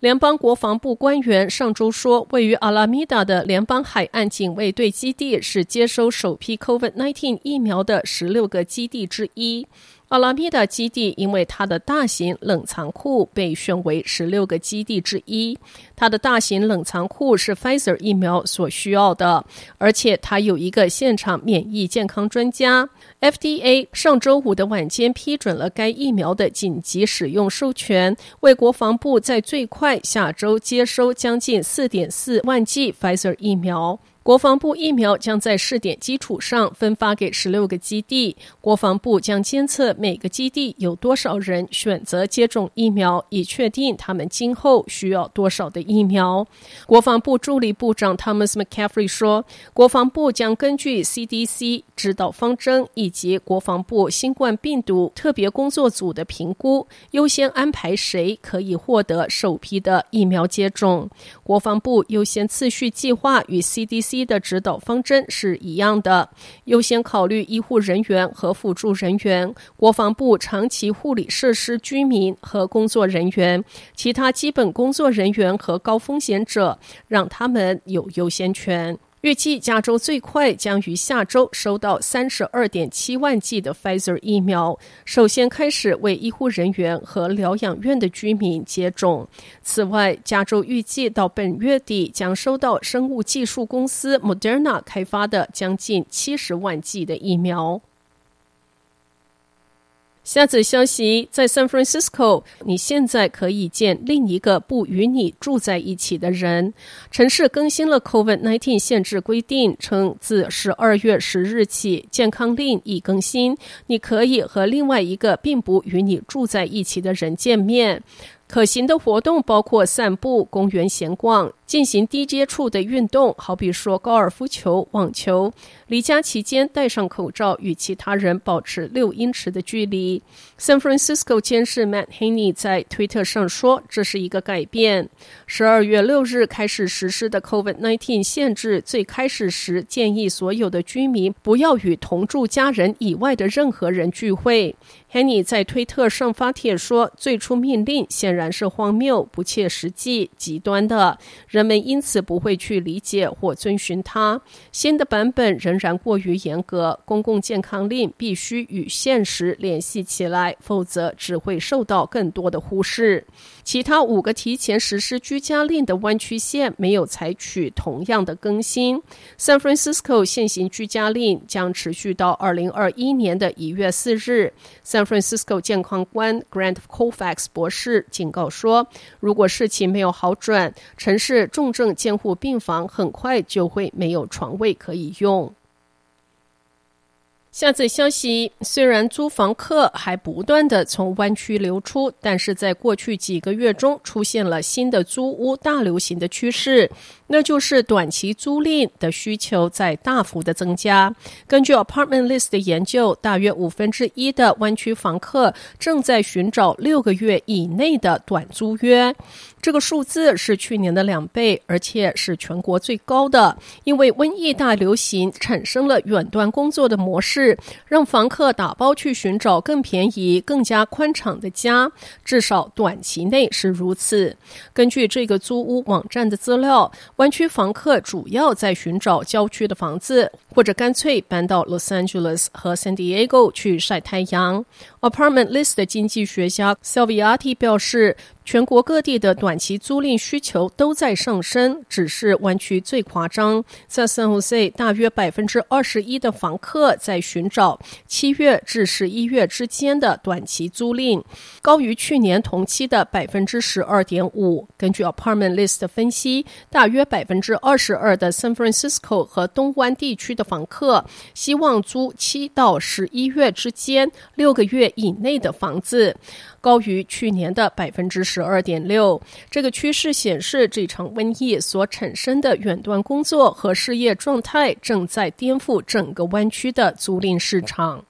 联邦国防部官员上周说，位于阿拉米达的联邦海岸警卫队基地是接收首批 COVID-19 疫苗的十六个基地之一。阿拉米达基地因为它的大型冷藏库被选为十六个基地之一。它的大型冷藏库是 Pfizer 疫苗所需要的，而且它有一个现场免疫健康专家。FDA 上周五的晚间批准了该疫苗的紧急使用授权，为国防部在最快下周接收将近四点四万剂 Pfizer 疫苗。国防部疫苗将在试点基础上分发给十六个基地，国防部将监测每个基地有多少人选择接种疫苗，以确定他们今后需要多少的疫苗。国防部助理部长 Thomas McCaffrey 说，国防部将根据 CDC 指导方针以及国防部新冠病毒特别工作组的评估，优先安排谁可以获得首批的疫苗接种。国防部优先次序计划与 CDC。C 的指导方针是一样的，优先考虑医护人员和辅助人员、国防部长期护理设施居民和工作人员、其他基本工作人员和高风险者，让他们有优先权。预计加州最快将于下周收到三十二点七万剂的 Pfizer 疫苗，首先开始为医护人员和疗养院的居民接种。此外，加州预计到本月底将收到生物技术公司 Moderna 开发的将近七十万剂的疫苗。下则消息，在 San Francisco，你现在可以见另一个不与你住在一起的人。城市更新了 COVID-19 限制规定，称自十二月十日起，健康令已更新，你可以和另外一个并不与你住在一起的人见面。可行的活动包括散步、公园闲逛、进行低接触的运动，好比说高尔夫球、网球。离家期间戴上口罩，与其他人保持六英尺的距离。San Francisco 监视 Matt Haney 在推特上说：“这是一个改变。十二月六日开始实施的 COVID-19 限制，最开始时建议所有的居民不要与同住家人以外的任何人聚会。” Hanny 在推特上发帖说：“最初命令显然是荒谬、不切实际、极端的，人们因此不会去理解或遵循它。新的版本仍然过于严格，公共健康令必须与现实联系起来，否则只会受到更多的忽视。”其他五个提前实施居家令的湾区县没有采取同样的更新。San Francisco 现行居家令将持续到二零二一年的一月四日。三 Francisco 健康官 Grant Colfax 博士警告说，如果事情没有好转，城市重症监护病房很快就会没有床位可以用。下则消息，虽然租房客还不断地从湾区流出，但是在过去几个月中出现了新的租屋大流行的趋势，那就是短期租赁的需求在大幅的增加。根据 Apartment List 的研究，大约五分之一的湾区房客正在寻找六个月以内的短租约。这个数字是去年的两倍，而且是全国最高的。因为瘟疫大流行产生了远端工作的模式，让房客打包去寻找更便宜、更加宽敞的家，至少短期内是如此。根据这个租屋网站的资料，湾区房客主要在寻找郊区的房子，或者干脆搬到 Los Angeles 和 San Diego 去晒太阳。Apartment List 的经济学家 Salviati 表示，全国各地的短短期租赁需求都在上升，只是湾区最夸张。在 San Jose，大约百分之二十一的房客在寻找七月至十一月之间的短期租赁，高于去年同期的百分之十二点五。根据 Apartment List 的分析，大约百分之二十二的 San Francisco 和东湾地区的房客希望租七到十一月之间六个月以内的房子。高于去年的百分之十二点六。这个趋势显示，这场瘟疫所产生的远端工作和失业状态正在颠覆整个湾区的租赁市场。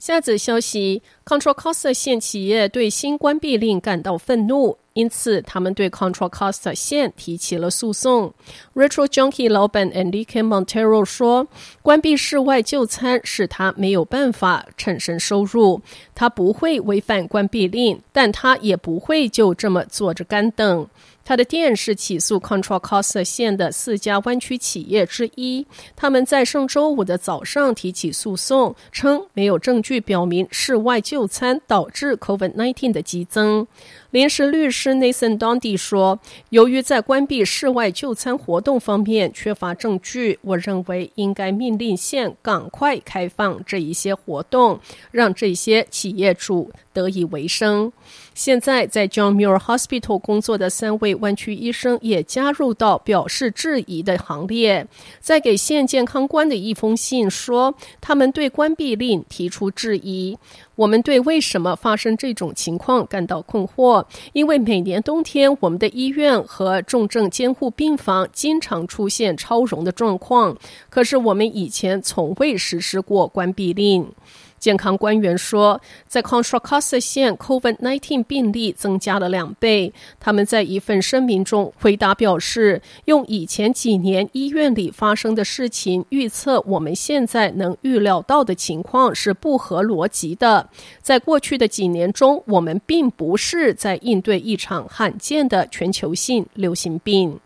下则消息：Contra Costa 县企业对新关闭令感到愤怒，因此他们对 Contra Costa 县提起了诉讼。Retro Junkie 老板 Enrique Montero 说：“关闭室外就餐使他没有办法产生收入，他不会违反关闭令，但他也不会就这么坐着干等。”他的店是起诉 Control Costa 县的四家湾区企业之一。他们在上周五的早上提起诉讼，称没有证据表明室外就餐导致 COVID-19 的激增。临时律师 Nathan Dondy 说：“由于在关闭室外就餐活动方面缺乏证据，我认为应该命令县赶快开放这一些活动，让这些企业主得以维生。”现在在 John Muir Hospital 工作的三位湾区医生也加入到表示质疑的行列。在给县健康官的一封信说，他们对关闭令提出质疑。我们对为什么发生这种情况感到困惑，因为每年冬天我们的医院和重症监护病房经常出现超容的状况，可是我们以前从未实施过关闭令。健康官员说，在 Contra Costa 县，COVID-19 病例增加了两倍。他们在一份声明中回答表示，用以前几年医院里发生的事情预测我们现在能预料到的情况是不合逻辑的。在过去的几年中，我们并不是在应对一场罕见的全球性流行病。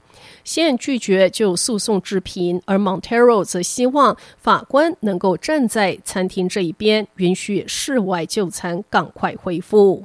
现拒绝就诉讼置评，而 Montero 则希望法官能够站在餐厅这一边，允许室外就餐赶快恢复。